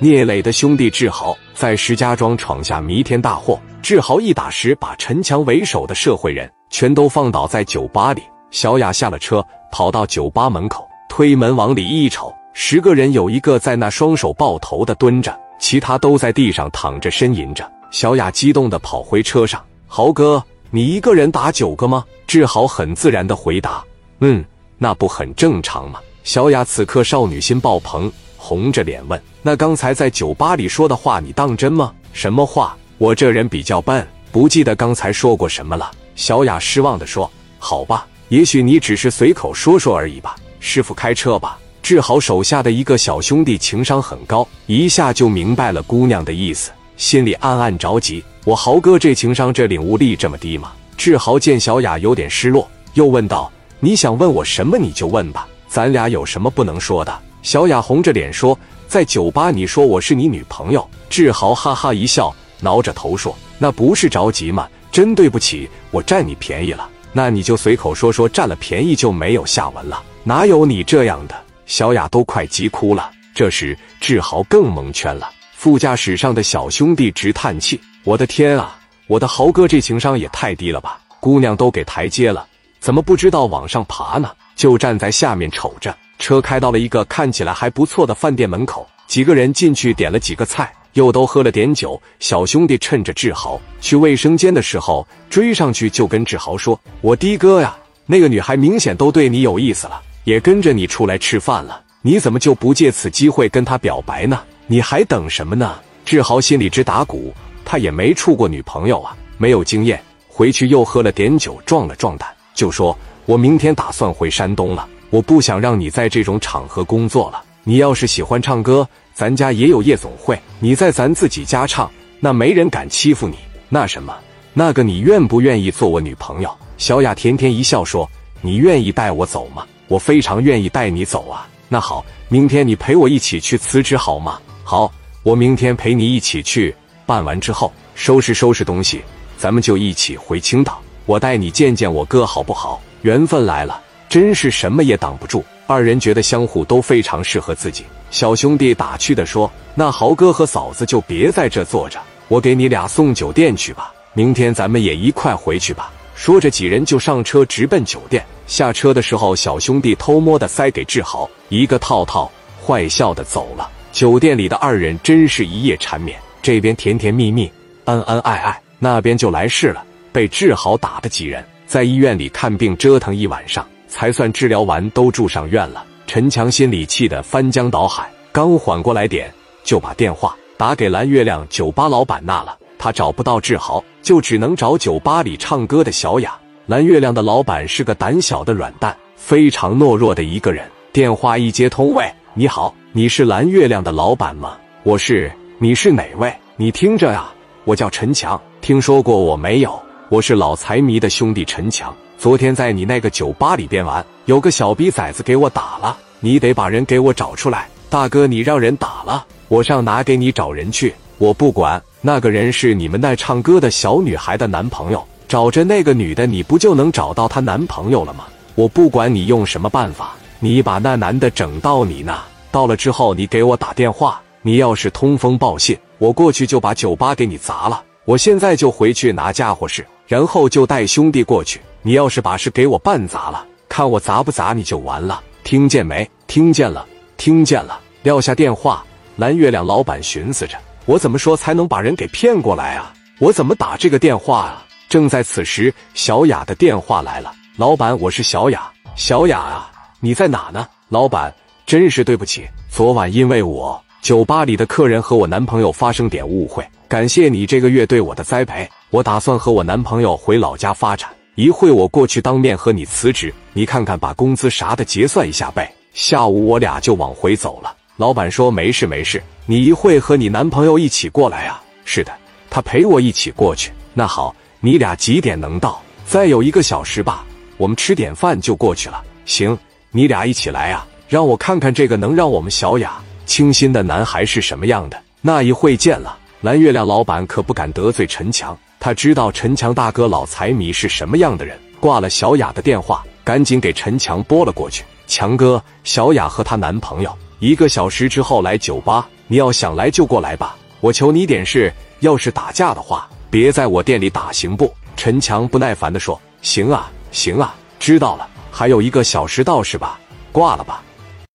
聂磊的兄弟志豪在石家庄闯下弥天大祸，志豪一打十，把陈强为首的社会人全都放倒在酒吧里。小雅下了车，跑到酒吧门口，推门往里一瞅，十个人有一个在那双手抱头的蹲着，其他都在地上躺着呻吟着。小雅激动的跑回车上：“豪哥，你一个人打九个吗？”志豪很自然的回答：“嗯，那不很正常吗？”小雅此刻少女心爆棚，红着脸问：“那刚才在酒吧里说的话，你当真吗？什么话？我这人比较笨，不记得刚才说过什么了。”小雅失望的说：“好吧，也许你只是随口说说而已吧。师傅开车吧。”志豪手下的一个小兄弟情商很高，一下就明白了姑娘的意思，心里暗暗着急：我豪哥这情商，这领悟力这么低吗？志豪见小雅有点失落，又问道：“你想问我什么，你就问吧。”咱俩有什么不能说的？小雅红着脸说：“在酒吧，你说我是你女朋友。”志豪哈哈一笑，挠着头说：“那不是着急吗？真对不起，我占你便宜了。那你就随口说说，占了便宜就没有下文了。哪有你这样的？”小雅都快急哭了。这时，志豪更蒙圈了。副驾驶上的小兄弟直叹气：“我的天啊，我的豪哥这情商也太低了吧！姑娘都给台阶了，怎么不知道往上爬呢？”就站在下面瞅着，车开到了一个看起来还不错的饭店门口，几个人进去点了几个菜，又都喝了点酒。小兄弟趁着志豪去卫生间的时候追上去，就跟志豪说：“我的哥呀，那个女孩明显都对你有意思了，也跟着你出来吃饭了，你怎么就不借此机会跟她表白呢？你还等什么呢？”志豪心里直打鼓，他也没处过女朋友啊，没有经验。回去又喝了点酒，壮了壮胆，就说。我明天打算回山东了，我不想让你在这种场合工作了。你要是喜欢唱歌，咱家也有夜总会，你在咱自己家唱，那没人敢欺负你。那什么，那个你愿不愿意做我女朋友？小雅甜甜一笑说：“你愿意带我走吗？我非常愿意带你走啊。那好，明天你陪我一起去辞职好吗？好，我明天陪你一起去。办完之后，收拾收拾东西，咱们就一起回青岛。我带你见见我哥，好不好？”缘分来了，真是什么也挡不住。二人觉得相互都非常适合自己。小兄弟打趣的说：“那豪哥和嫂子就别在这坐着，我给你俩送酒店去吧。明天咱们也一块回去吧。”说着，几人就上车直奔酒店。下车的时候，小兄弟偷摸的塞给志豪一个套套，坏笑的走了。酒店里的二人真是一夜缠绵，这边甜甜蜜蜜、恩恩爱爱，那边就来事了，被志豪打的几人。在医院里看病折腾一晚上，才算治疗完，都住上院了。陈强心里气得翻江倒海，刚缓过来点，就把电话打给蓝月亮酒吧老板那了。他找不到志豪，就只能找酒吧里唱歌的小雅。蓝月亮的老板是个胆小的软蛋，非常懦弱的一个人。电话一接通，喂，你好，你是蓝月亮的老板吗？我是，你是哪位？你听着呀，我叫陈强，听说过我没有？我是老财迷的兄弟陈强，昨天在你那个酒吧里边玩，有个小逼崽子给我打了，你得把人给我找出来。大哥，你让人打了，我上哪给你找人去？我不管，那个人是你们那唱歌的小女孩的男朋友，找着那个女的，你不就能找到她男朋友了吗？我不管你用什么办法，你把那男的整到你那，到了之后你给我打电话，你要是通风报信，我过去就把酒吧给你砸了。我现在就回去拿家伙事。然后就带兄弟过去。你要是把事给我办砸了，看我砸不砸你就完了。听见没？听见了，听见了。撂下电话，蓝月亮老板寻思着：我怎么说才能把人给骗过来啊？我怎么打这个电话啊？正在此时，小雅的电话来了。老板，我是小雅。小雅啊，你在哪呢？老板，真是对不起，昨晚因为我酒吧里的客人和我男朋友发生点误会。感谢你这个月对我的栽培，我打算和我男朋友回老家发展。一会我过去当面和你辞职，你看看把工资啥的结算一下呗。下午我俩就往回走了。老板说没事没事，你一会和你男朋友一起过来啊？是的，他陪我一起过去。那好，你俩几点能到？再有一个小时吧，我们吃点饭就过去了。行，你俩一起来啊，让我看看这个能让我们小雅倾心的男孩是什么样的。那一会见了。蓝月亮老板可不敢得罪陈强，他知道陈强大哥老财迷是什么样的人。挂了小雅的电话，赶紧给陈强拨了过去。强哥，小雅和她男朋友一个小时之后来酒吧，你要想来就过来吧，我求你点事。要是打架的话，别在我店里打，行不？”陈强不耐烦地说：“行啊，行啊，知道了。还有一个小时到是吧？挂了吧。”